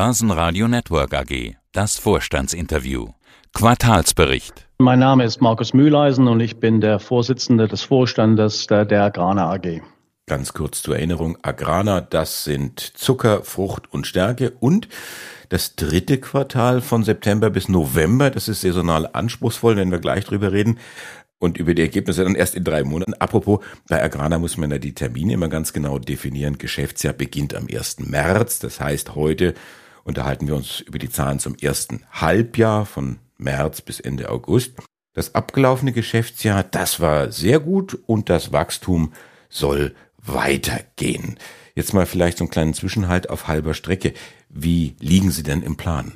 Börsenradio Network AG. Das Vorstandsinterview. Quartalsbericht. Mein Name ist Markus Mühleisen und ich bin der Vorsitzende des Vorstandes der, der Agrana AG. Ganz kurz zur Erinnerung, Agrana, das sind Zucker, Frucht und Stärke und das dritte Quartal von September bis November, das ist saisonal anspruchsvoll, wenn wir gleich drüber reden. Und über die Ergebnisse dann erst in drei Monaten. Apropos, bei Agrana muss man ja die Termine immer ganz genau definieren. Geschäftsjahr beginnt am 1. März. Das heißt, heute unterhalten wir uns über die Zahlen zum ersten Halbjahr von März bis Ende August. Das abgelaufene Geschäftsjahr, das war sehr gut und das Wachstum soll weitergehen. Jetzt mal vielleicht so einen kleinen Zwischenhalt auf halber Strecke. Wie liegen Sie denn im Plan?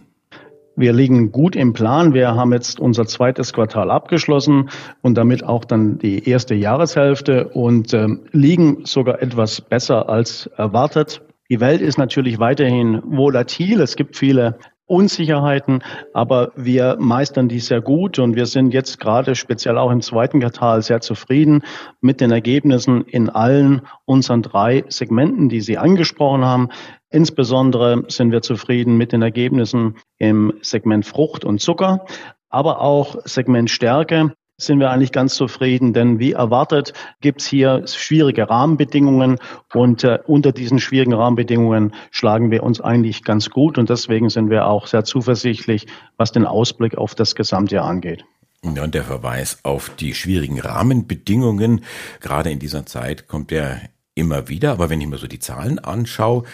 Wir liegen gut im Plan. Wir haben jetzt unser zweites Quartal abgeschlossen und damit auch dann die erste Jahreshälfte und äh, liegen sogar etwas besser als erwartet. Die Welt ist natürlich weiterhin volatil. Es gibt viele Unsicherheiten, aber wir meistern die sehr gut und wir sind jetzt gerade speziell auch im zweiten Quartal sehr zufrieden mit den Ergebnissen in allen unseren drei Segmenten, die Sie angesprochen haben. Insbesondere sind wir zufrieden mit den Ergebnissen im Segment Frucht und Zucker, aber auch Segment Stärke sind wir eigentlich ganz zufrieden, denn wie erwartet gibt es hier schwierige Rahmenbedingungen und äh, unter diesen schwierigen Rahmenbedingungen schlagen wir uns eigentlich ganz gut und deswegen sind wir auch sehr zuversichtlich, was den Ausblick auf das Gesamtjahr angeht. Ja, und der Verweis auf die schwierigen Rahmenbedingungen, gerade in dieser Zeit kommt der immer wieder, aber wenn ich mir so die Zahlen anschaue,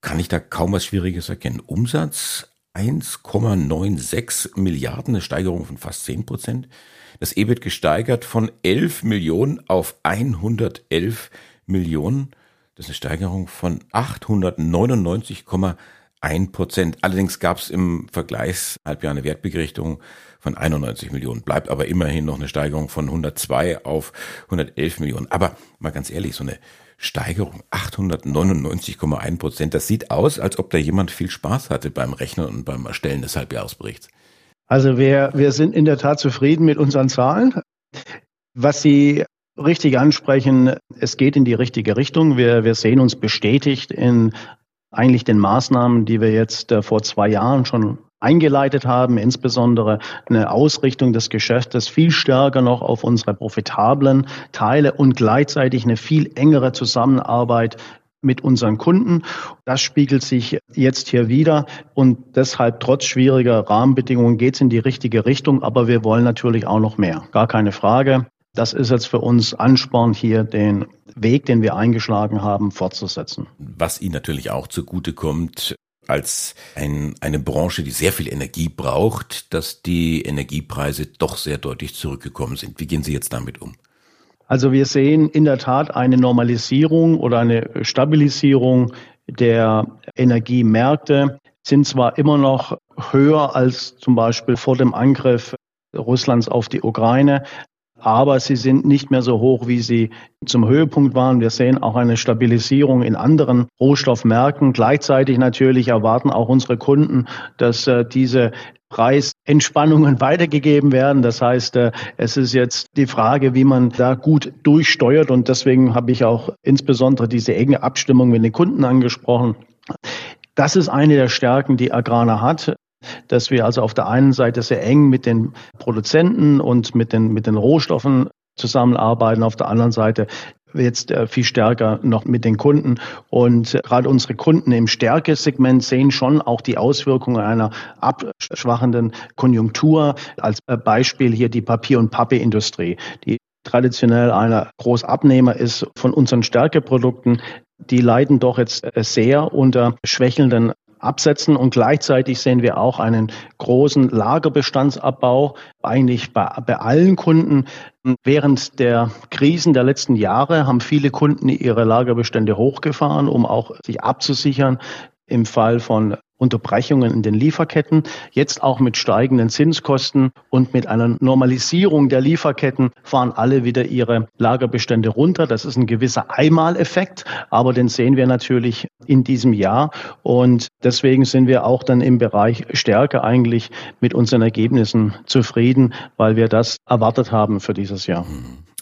kann ich da kaum was Schwieriges erkennen. Umsatz 1,96 Milliarden, eine Steigerung von fast 10 Prozent. Das EBIT gesteigert von 11 Millionen auf 111 Millionen. Das ist eine Steigerung von 899,1 Prozent. Allerdings gab es im Vergleichshalbjahr eine Wertbegerichtung von 91 Millionen. Bleibt aber immerhin noch eine Steigerung von 102 auf 111 Millionen. Aber mal ganz ehrlich, so eine Steigerung 899,1 Prozent. Das sieht aus, als ob da jemand viel Spaß hatte beim Rechnen und beim Erstellen des Halbjahresberichts. Also wir, wir sind in der Tat zufrieden mit unseren Zahlen. Was Sie richtig ansprechen, es geht in die richtige Richtung. Wir, wir sehen uns bestätigt in eigentlich den Maßnahmen, die wir jetzt äh, vor zwei Jahren schon eingeleitet haben, insbesondere eine Ausrichtung des Geschäftes viel stärker noch auf unsere profitablen Teile und gleichzeitig eine viel engere Zusammenarbeit mit unseren Kunden. Das spiegelt sich jetzt hier wieder und deshalb trotz schwieriger Rahmenbedingungen geht es in die richtige Richtung, aber wir wollen natürlich auch noch mehr. Gar keine Frage. Das ist jetzt für uns Ansporn, hier den Weg, den wir eingeschlagen haben, fortzusetzen. Was Ihnen natürlich auch zugute kommt, als ein, eine Branche, die sehr viel Energie braucht, dass die Energiepreise doch sehr deutlich zurückgekommen sind. Wie gehen Sie jetzt damit um? Also wir sehen in der Tat eine Normalisierung oder eine Stabilisierung der Energiemärkte, sind zwar immer noch höher als zum Beispiel vor dem Angriff Russlands auf die Ukraine, aber sie sind nicht mehr so hoch, wie sie zum Höhepunkt waren. Wir sehen auch eine Stabilisierung in anderen Rohstoffmärkten. Gleichzeitig natürlich erwarten auch unsere Kunden, dass äh, diese Preisentspannungen weitergegeben werden. Das heißt, äh, es ist jetzt die Frage, wie man da gut durchsteuert. Und deswegen habe ich auch insbesondere diese enge Abstimmung mit den Kunden angesprochen. Das ist eine der Stärken, die Agrana hat dass wir also auf der einen Seite sehr eng mit den Produzenten und mit den, mit den Rohstoffen zusammenarbeiten, auf der anderen Seite jetzt äh, viel stärker noch mit den Kunden. Und gerade unsere Kunden im Stärkesegment sehen schon auch die Auswirkungen einer abschwachenden Konjunktur. Als äh, Beispiel hier die Papier- und Pappe-Industrie, die traditionell einer Großabnehmer ist von unseren Stärkeprodukten. Die leiden doch jetzt äh, sehr unter schwächelnden absetzen. Und gleichzeitig sehen wir auch einen großen Lagerbestandsabbau, eigentlich bei, bei allen Kunden. Während der Krisen der letzten Jahre haben viele Kunden ihre Lagerbestände hochgefahren, um auch sich abzusichern im Fall von Unterbrechungen in den Lieferketten, jetzt auch mit steigenden Zinskosten und mit einer Normalisierung der Lieferketten fahren alle wieder ihre Lagerbestände runter. Das ist ein gewisser Einmaleffekt, aber den sehen wir natürlich in diesem Jahr und deswegen sind wir auch dann im Bereich Stärke eigentlich mit unseren Ergebnissen zufrieden, weil wir das erwartet haben für dieses Jahr.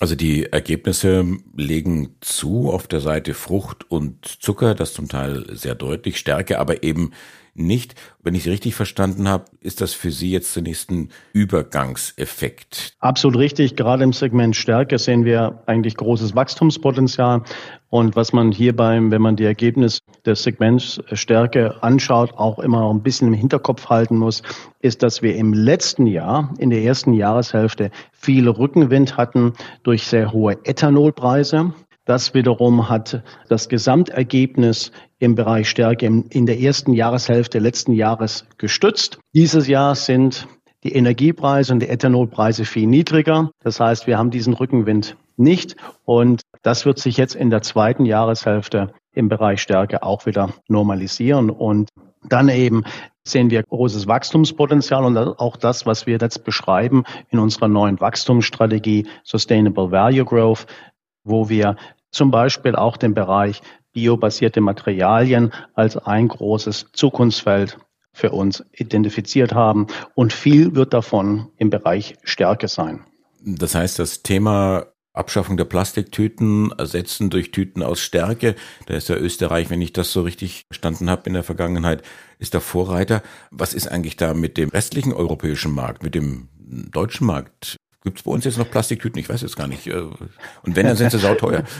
Also die Ergebnisse legen zu auf der Seite Frucht und Zucker, das zum Teil sehr deutlich, Stärke, aber eben nicht. Wenn ich Sie richtig verstanden habe, ist das für Sie jetzt zunächst ein Übergangseffekt. Absolut richtig. Gerade im Segment Stärke sehen wir eigentlich großes Wachstumspotenzial. Und was man hier beim, wenn man die Ergebnisse des Segments Stärke anschaut, auch immer ein bisschen im Hinterkopf halten muss, ist, dass wir im letzten Jahr, in der ersten Jahreshälfte, viel Rückenwind hatten durch sehr hohe Ethanolpreise. Das wiederum hat das Gesamtergebnis im Bereich Stärke in der ersten Jahreshälfte letzten Jahres gestützt. Dieses Jahr sind die Energiepreise und die Ethanolpreise viel niedriger. Das heißt, wir haben diesen Rückenwind nicht. Und das wird sich jetzt in der zweiten Jahreshälfte im Bereich Stärke auch wieder normalisieren. Und dann eben sehen wir großes Wachstumspotenzial und auch das, was wir jetzt beschreiben in unserer neuen Wachstumsstrategie Sustainable Value Growth, wo wir zum Beispiel auch den Bereich biobasierte Materialien als ein großes Zukunftsfeld für uns identifiziert haben. Und viel wird davon im Bereich Stärke sein. Das heißt, das Thema Abschaffung der Plastiktüten, ersetzen durch Tüten aus Stärke. Da ist ja Österreich, wenn ich das so richtig verstanden habe in der Vergangenheit, ist der Vorreiter. Was ist eigentlich da mit dem restlichen europäischen Markt, mit dem deutschen Markt? Gibt es bei uns jetzt noch Plastiktüten? Ich weiß jetzt gar nicht. Äh, und wenn, dann sind sie sauteuer.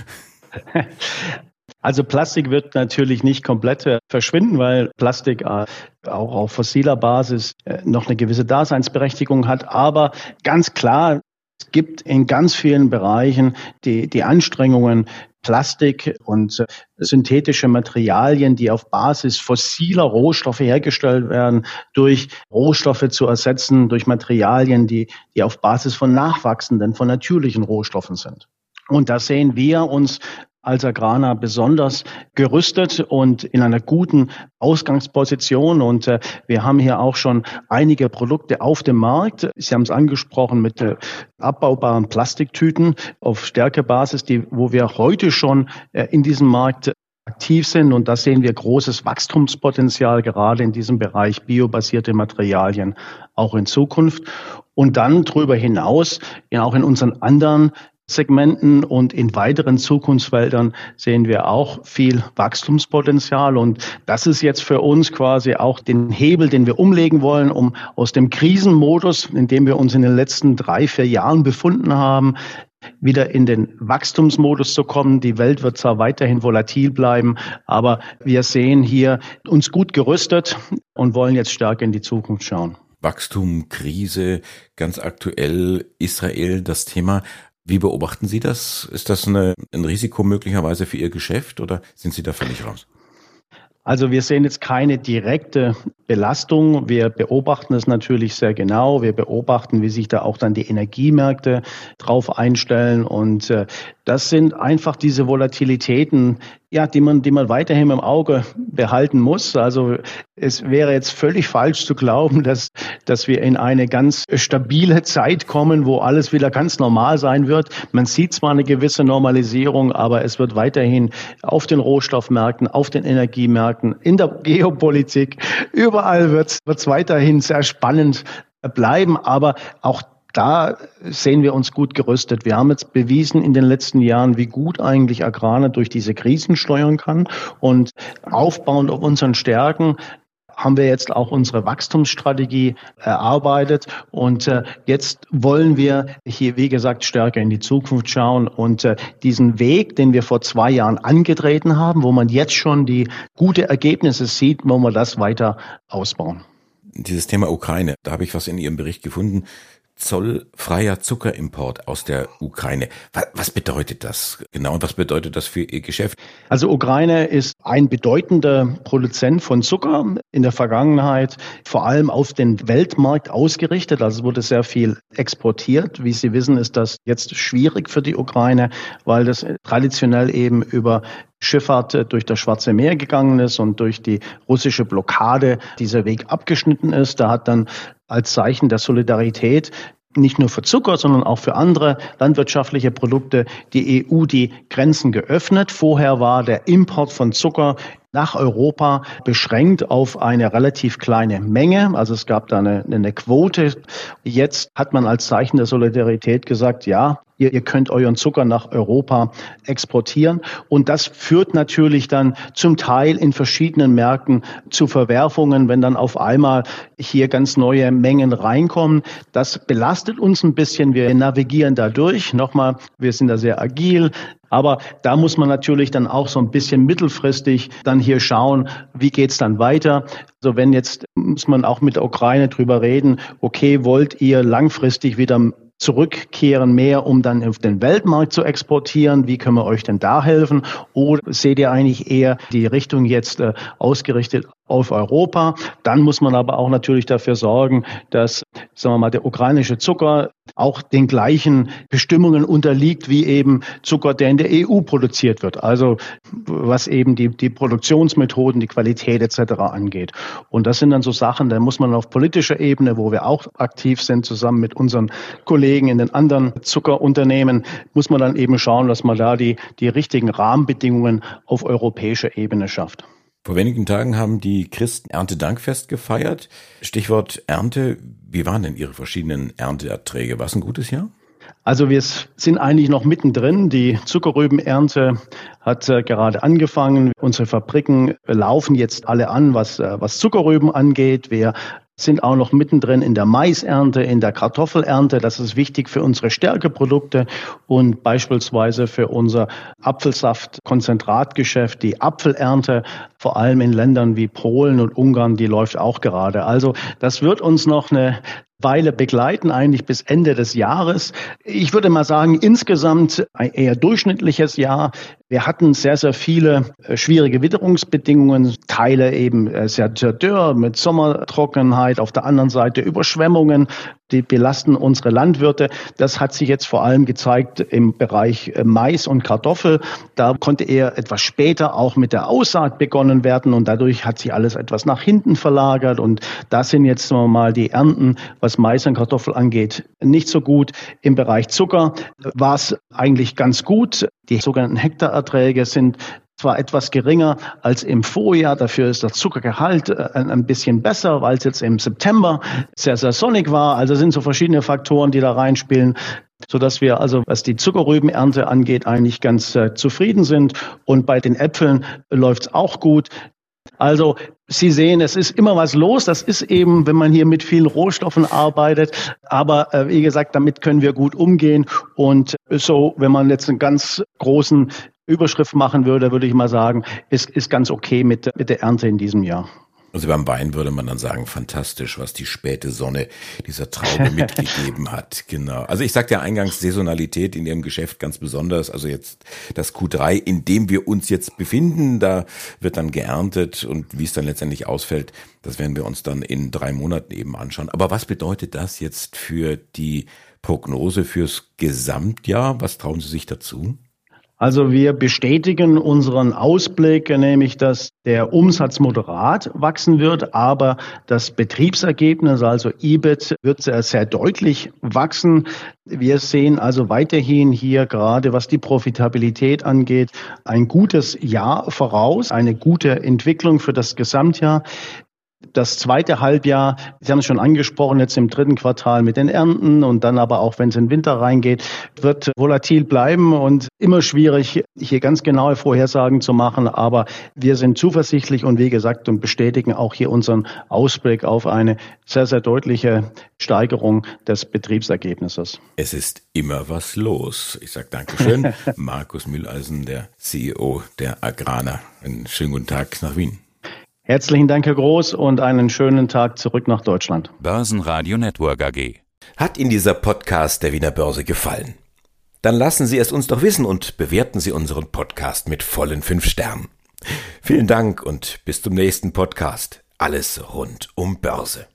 Also Plastik wird natürlich nicht komplett äh, verschwinden, weil Plastik äh, auch auf fossiler Basis noch eine gewisse Daseinsberechtigung hat. Aber ganz klar, es gibt in ganz vielen Bereichen die, die Anstrengungen, Plastik und synthetische Materialien, die auf Basis fossiler Rohstoffe hergestellt werden, durch Rohstoffe zu ersetzen, durch Materialien, die, die auf Basis von nachwachsenden, von natürlichen Rohstoffen sind. Und da sehen wir uns als Agrana besonders gerüstet und in einer guten Ausgangsposition. Und äh, wir haben hier auch schon einige Produkte auf dem Markt. Sie haben es angesprochen mit äh, abbaubaren Plastiktüten auf Stärkebasis, die, wo wir heute schon äh, in diesem Markt aktiv sind. Und da sehen wir großes Wachstumspotenzial gerade in diesem Bereich biobasierte Materialien auch in Zukunft. Und dann darüber hinaus, ja auch in unseren anderen Segmenten und in weiteren Zukunftsfeldern sehen wir auch viel Wachstumspotenzial. Und das ist jetzt für uns quasi auch den Hebel, den wir umlegen wollen, um aus dem Krisenmodus, in dem wir uns in den letzten drei, vier Jahren befunden haben, wieder in den Wachstumsmodus zu kommen. Die Welt wird zwar weiterhin volatil bleiben, aber wir sehen hier uns gut gerüstet und wollen jetzt stärker in die Zukunft schauen. Wachstum, Krise, ganz aktuell Israel, das Thema. Wie beobachten Sie das? Ist das eine, ein Risiko möglicherweise für Ihr Geschäft oder sind Sie da völlig raus? Also wir sehen jetzt keine direkte Belastung. Wir beobachten es natürlich sehr genau. Wir beobachten, wie sich da auch dann die Energiemärkte drauf einstellen. Und äh, das sind einfach diese Volatilitäten, ja, die man, die man weiterhin im Auge behalten muss. Also es wäre jetzt völlig falsch zu glauben, dass, dass wir in eine ganz stabile Zeit kommen, wo alles wieder ganz normal sein wird. Man sieht zwar eine gewisse Normalisierung, aber es wird weiterhin auf den Rohstoffmärkten, auf den Energiemärkten, in der Geopolitik, überall wird es weiterhin sehr spannend bleiben. Aber auch da sehen wir uns gut gerüstet. Wir haben jetzt bewiesen in den letzten Jahren, wie gut eigentlich Agrana durch diese Krisen steuern kann. Und aufbauend auf unseren Stärken haben wir jetzt auch unsere Wachstumsstrategie erarbeitet. Und äh, jetzt wollen wir hier, wie gesagt, stärker in die Zukunft schauen und äh, diesen Weg, den wir vor zwei Jahren angetreten haben, wo man jetzt schon die gute Ergebnisse sieht, wollen wir das weiter ausbauen. Dieses Thema Ukraine, da habe ich was in Ihrem Bericht gefunden zollfreier Zuckerimport aus der Ukraine. Was bedeutet das genau und was bedeutet das für Ihr Geschäft? Also Ukraine ist ein bedeutender Produzent von Zucker in der Vergangenheit, vor allem auf den Weltmarkt ausgerichtet. Also wurde sehr viel exportiert. Wie Sie wissen, ist das jetzt schwierig für die Ukraine, weil das traditionell eben über Schifffahrt durch das Schwarze Meer gegangen ist und durch die russische Blockade dieser Weg abgeschnitten ist. Da hat dann als Zeichen der Solidarität nicht nur für Zucker, sondern auch für andere landwirtschaftliche Produkte die EU die Grenzen geöffnet. Vorher war der Import von Zucker nach Europa beschränkt auf eine relativ kleine Menge. Also es gab da eine, eine Quote. Jetzt hat man als Zeichen der Solidarität gesagt, ja, Ihr, könnt euren Zucker nach Europa exportieren. Und das führt natürlich dann zum Teil in verschiedenen Märkten zu Verwerfungen, wenn dann auf einmal hier ganz neue Mengen reinkommen. Das belastet uns ein bisschen. Wir navigieren da durch. Nochmal, wir sind da sehr agil. Aber da muss man natürlich dann auch so ein bisschen mittelfristig dann hier schauen, wie geht's dann weiter. Also wenn jetzt muss man auch mit der Ukraine drüber reden, okay, wollt ihr langfristig wieder zurückkehren mehr, um dann auf den Weltmarkt zu exportieren? Wie können wir euch denn da helfen? Oder seht ihr eigentlich eher die Richtung jetzt äh, ausgerichtet auf Europa? Dann muss man aber auch natürlich dafür sorgen, dass, sagen wir mal, der ukrainische Zucker auch den gleichen Bestimmungen unterliegt wie eben Zucker, der in der EU produziert wird. Also was eben die, die Produktionsmethoden, die Qualität etc. angeht. Und das sind dann so Sachen, da muss man auf politischer Ebene, wo wir auch aktiv sind, zusammen mit unseren Kollegen in den anderen Zuckerunternehmen, muss man dann eben schauen, dass man da die, die richtigen Rahmenbedingungen auf europäischer Ebene schafft. Vor wenigen Tagen haben die Christen Erntedankfest gefeiert. Stichwort Ernte. Wie waren denn Ihre verschiedenen Ernteerträge? War es ein gutes Jahr? Also wir sind eigentlich noch mittendrin. Die Zuckerrübenernte hat äh, gerade angefangen. Unsere Fabriken laufen jetzt alle an, was, äh, was Zuckerrüben angeht. Wir sind auch noch mittendrin in der Maisernte, in der Kartoffelernte. Das ist wichtig für unsere Stärkeprodukte und beispielsweise für unser Apfelsaft-Konzentratgeschäft. Die Apfelernte, vor allem in Ländern wie Polen und Ungarn, die läuft auch gerade. Also das wird uns noch eine Weile begleiten, eigentlich bis Ende des Jahres. Ich würde mal sagen, insgesamt ein eher durchschnittliches Jahr. Wir hatten sehr, sehr viele äh, schwierige Witterungsbedingungen, Teile eben äh, sehr, sehr dürr mit Sommertrockenheit, auf der anderen Seite Überschwemmungen, die belasten unsere Landwirte. Das hat sich jetzt vor allem gezeigt im Bereich äh, Mais und Kartoffel. Da konnte eher etwas später auch mit der Aussaat begonnen werden und dadurch hat sich alles etwas nach hinten verlagert und da sind jetzt mal die Ernten, was Mais und Kartoffel angeht, nicht so gut. Im Bereich Zucker war es eigentlich ganz gut. Die sogenannten Hektarerträge sind zwar etwas geringer als im Vorjahr, dafür ist der Zuckergehalt äh, ein bisschen besser, weil es jetzt im September sehr, sehr sonnig war. Also sind so verschiedene Faktoren, die da reinspielen so dass wir also, was die Zuckerrübenernte angeht, eigentlich ganz äh, zufrieden sind. Und bei den Äpfeln läuft es auch gut. Also Sie sehen, es ist immer was los. Das ist eben, wenn man hier mit vielen Rohstoffen arbeitet. Aber äh, wie gesagt, damit können wir gut umgehen. Und so, wenn man jetzt einen ganz großen Überschrift machen würde, würde ich mal sagen, ist, ist ganz okay mit, mit der Ernte in diesem Jahr. Also beim Wein würde man dann sagen, fantastisch, was die späte Sonne dieser Traube mitgegeben hat. Genau. Also ich sagte ja eingangs Saisonalität in Ihrem Geschäft ganz besonders. Also jetzt das Q3, in dem wir uns jetzt befinden, da wird dann geerntet und wie es dann letztendlich ausfällt, das werden wir uns dann in drei Monaten eben anschauen. Aber was bedeutet das jetzt für die Prognose fürs Gesamtjahr? Was trauen Sie sich dazu? Also wir bestätigen unseren Ausblick, nämlich dass der Umsatz moderat wachsen wird, aber das Betriebsergebnis, also EBIT, wird sehr, sehr deutlich wachsen. Wir sehen also weiterhin hier gerade, was die Profitabilität angeht, ein gutes Jahr voraus, eine gute Entwicklung für das Gesamtjahr. Das zweite Halbjahr, Sie haben es schon angesprochen, jetzt im dritten Quartal mit den Ernten und dann aber auch, wenn es in den Winter reingeht, wird volatil bleiben und immer schwierig, hier ganz genaue Vorhersagen zu machen. Aber wir sind zuversichtlich und wie gesagt und bestätigen auch hier unseren Ausblick auf eine sehr, sehr deutliche Steigerung des Betriebsergebnisses. Es ist immer was los. Ich sage Dankeschön. Markus Mülleisen, der CEO der Agrana. Einen schönen guten Tag nach Wien. Herzlichen Dank, Herr Groß, und einen schönen Tag zurück nach Deutschland. Börsenradio Network AG. Hat Ihnen dieser Podcast der Wiener Börse gefallen? Dann lassen Sie es uns doch wissen und bewerten Sie unseren Podcast mit vollen fünf Sternen. Vielen Dank und bis zum nächsten Podcast. Alles rund um Börse.